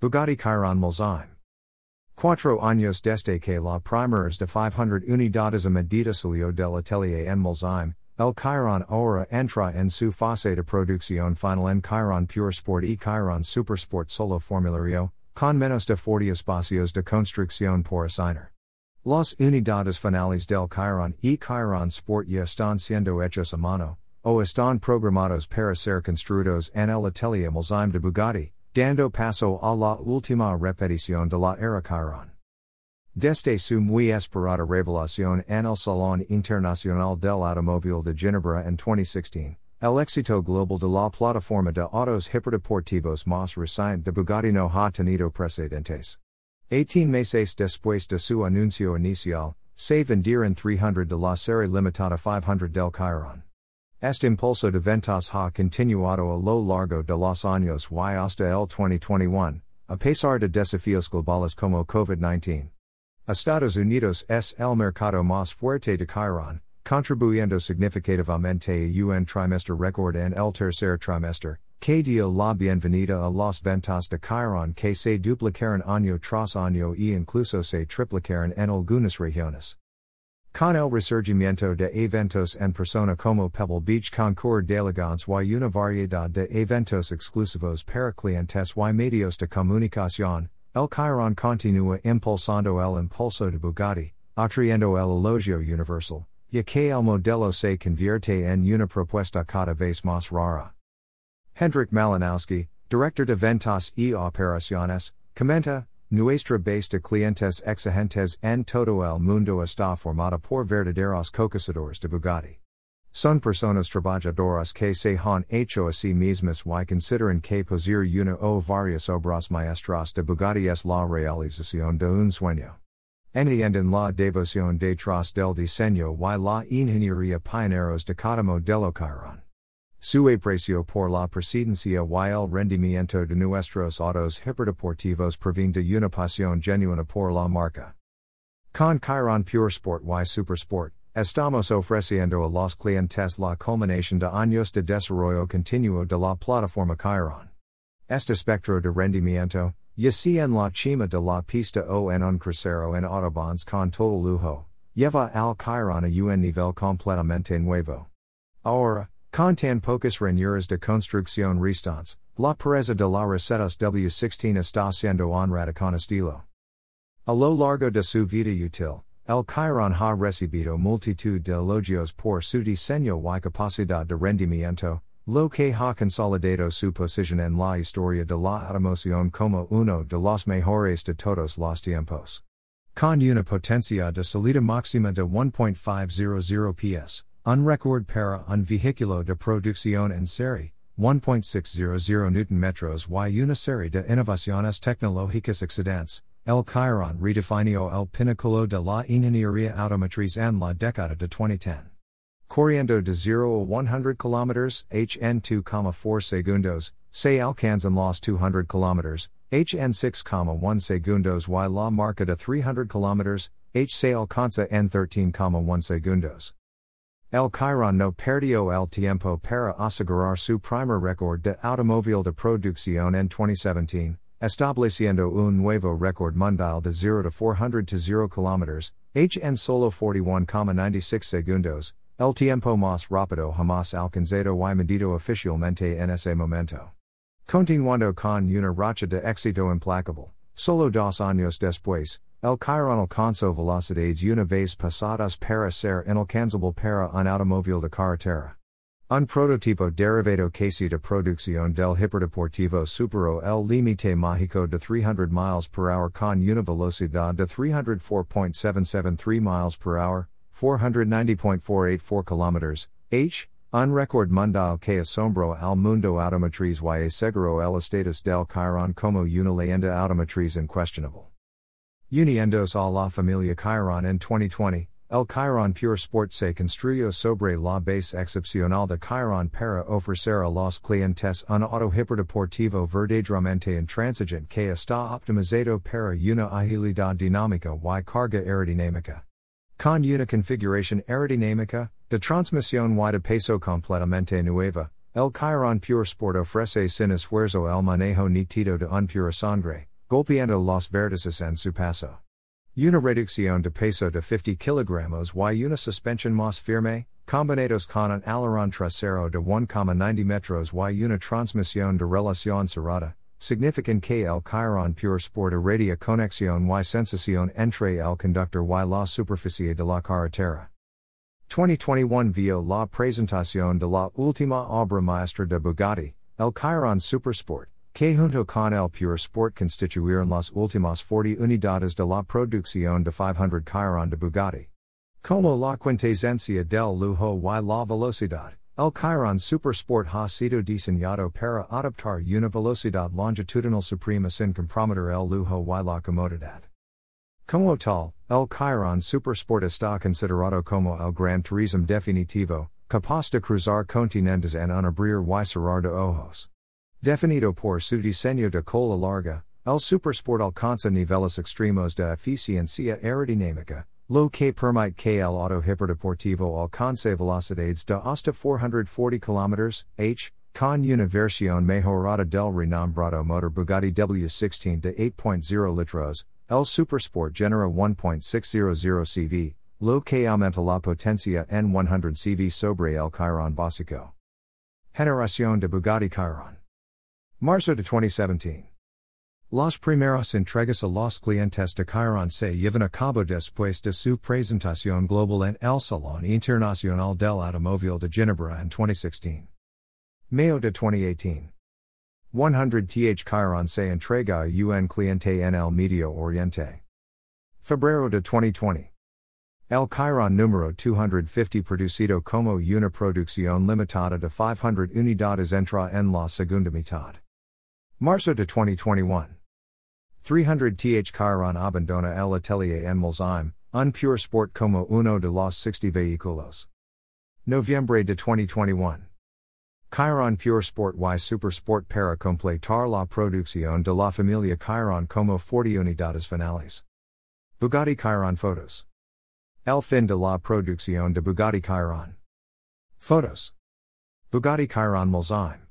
Bugatti Chiron Molsheim. Cuatro años desde que la primeras de 500 unidades a medida salió del atelier en Molsheim, el Chiron ahora entra en su fase de producción final en Chiron Pure Sport y Chiron Supersport Solo Formulario, con menos de 40 espacios de construcción por asignar. Las unidades finales del Chiron y Chiron Sport ya están siendo hechos a mano, o están programados para ser construidos en el atelier Molsheim de Bugatti, dando paso a la última repetición de la era Chiron. Desde su muy esperada revelación en el Salón Internacional del Automóvil de Ginebra en 2016, el éxito global de la plataforma de autos hiperdeportivos más reciente de Bugatti no ha tenido precedentes. 18 meses después de su anuncio inicial, se vendieron 300 de la serie limitada 500 del Chiron. Este impulso de ventas ha continuado a lo largo de los años y hasta el 2021, a pesar de desafíos globales como COVID-19. Estados Unidos es el mercado más fuerte de Chiron, contribuyendo significativamente a un trimestre record en el tercer trimestre, que dio la bienvenida a las ventas de Chiron que se duplicaron año tras año y incluso se triplicaron en algunas regiones. Con el resurgimiento de eventos en persona como Pebble Beach Concours d'Elegance y una variedad de eventos exclusivos para clientes y medios de comunicación, el Chiron continúa impulsando el impulso de Bugatti, atrayendo el elogio universal, ya que el modelo se convierte en una propuesta cada vez más rara. Hendrik Malinowski, director de Ventas y Operaciones, comenta, Nuestra base de clientes exigentes en todo el mundo está formada por verdaderos conquistadores de Bugatti. Son personas trabajadoras que se han hecho a sí mismas y consideran que poseer una o varias obras maestras de Bugatti es la realización de un sueño. Entienden la devoción detrás del diseño y la ingeniería pioneros de cada modelo Chiron. Su aprecio por la presidencia y el rendimiento de nuestros autos hiperdeportivos proviene de una pasión genuina por la marca. Con Chiron Pure Sport y Supersport, estamos ofreciendo a los clientes la culminación de años de desarrollo continuo de la plataforma Chiron. Este espectro de rendimiento, yací en la cima de la pista o en un crucero en autobahns con todo lujo, lleva al Chiron a un nivel completamente nuevo. Ahora, Con tan pocas ranuras de construcción restantes, la pereza de la recetas W16 está siendo honrada con estilo. A lo largo de su vida útil, el Chiron ha recibido multitud de elogios por su diseño y capacidad de rendimiento, lo que ha consolidado su posición en la historia de la automoción como uno de los mejores de todos los tiempos. Con una potencia de salida máxima de 1.500 PS. Un record para un vehículo de producción en serie, 1.600 Newton metros y una serie de innovaciones tecnológicas excedentes, el Chiron redefinió el pináculo de la ingeniería automotriz en la década de 2010. Corriendo de 0 a 100 km, hn 2,4 segundos, se alcanzan los 200 km, hn 6,1 segundos y la marca de 300 km, h se alcanza en 13,1 segundos. El Chiron no perdió el tiempo para asegurar su primer récord de automóvil de producción en 2017, estableciendo un nuevo récord mundial de 0 to 400 to 0 km, h en solo 41,96 segundos, el tiempo más rápido jamás alcanzado y medido oficialmente en ese momento. Continuando con una racha de éxito implacable, solo dos años después, El Chiron alcanzó velocidades una vez pasadas para ser inalcanzable para un automóvil de carretera. Un prototipo derivado casi de producción del hiperdeportivo superó el límite mágico de 300 miles per hour con una velocidad de 304.773 miles per hour, 490.484 kilometers, h, un record mundial que asombró al mundo automotriz y aseguró el estatus del Chiron como una leyenda automotriz inquestionable. Uniendos a la familia Chiron en 2020, el Chiron Pure Sport se construyó sobre la base excepcional de Chiron para ofrecer a los clientes un auto hiperdeportivo verdaderamente intransigente que está optimizado para una agilidad dinámica y carga aerodinámica. Con una configuración aerodinámica, de transmisión y de peso completamente nueva, El Chiron Pure Sport ofrece sin esfuerzo el manejo nítido de un pura sangre, golpeando los vértices en su paso. Una reducción de peso de 50 kilogramos y una suspensión más firme, combinados con un aileron trasero de 1,90 metros y una transmisión de relación cerrada, significan que el Chiron Pure Sport irradia conexión y sensación entre el conductor y la superficie de la carretera. 2021 vio la presentación de la última obra maestra de Bugatti, el Chiron Supersport, que junto con el Pure Sport constituyeron las últimas 40 unidades de la producción de 500 Chiron de Bugatti. Como la quintesencia del lujo y la velocidad, el Chiron Supersport ha sido diseñado para adoptar una velocidad longitudinal suprema sin comprometer el lujo y la comodidad. Como tal, el Chiron Supersport está considerado como el gran turismo definitivo, capaz de cruzar continentes en un abrir y cerrar de ojos. Definido por su diseño de cola larga, el Supersport alcanza niveles extremos de eficiencia aerodinámica, lo que permite que el auto hiperdeportivo alcance velocidades de hasta 440 km h, con una versión mejorada del renombrado motor Bugatti W16 de 8.0 litros, el Supersport genera 1.600 CV, lo que aumenta la potencia en 100 CV sobre el Chiron básico. Generación de Bugatti Chiron. Marzo de 2017. Las primeras entregas a los clientes de Chiron se llevan a cabo después de su presentación global en el Salón Internacional del Automóvil de Ginebra en 2016. Mayo de 2018. 100 th Chiron se entrega a un cliente en el Medio Oriente. Febrero de 2020. El Chiron número 250 producido como una producción limitada de 500 unidades entra en la segunda mitad. Marzo de 2021. 300 th Chiron abandona el atelier en Molsheim, un pure sport como uno de los 60 vehículos. Noviembre de 2021. Chiron Pure Sport y Super Sport para completar la producción de la familia Chiron como 40 unidades finales. Bugatti Chiron Photos. El fin de la producción de Bugatti Chiron. Photos. Bugatti Chiron Molsheim.